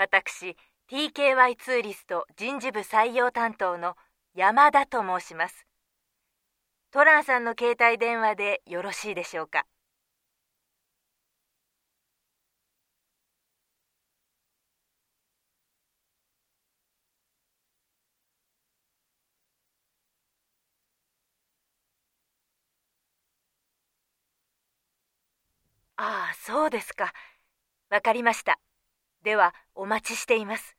私 TKY ツーリスト人事部採用担当の山田と申します。トランさんの携帯電話でよろしいでしょうか？ああそうですか。わかりました。ではお待ちしています。